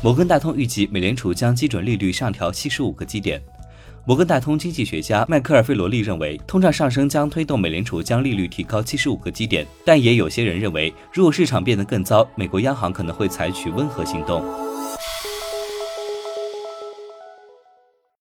摩根大通预计美联储将基准利率上调七十五个基点。摩根大通经济学家迈克尔·费罗利认为，通胀上升将推动美联储将利率提高七十五个基点，但也有些人认为，如果市场变得更糟，美国央行可能会采取温和行动。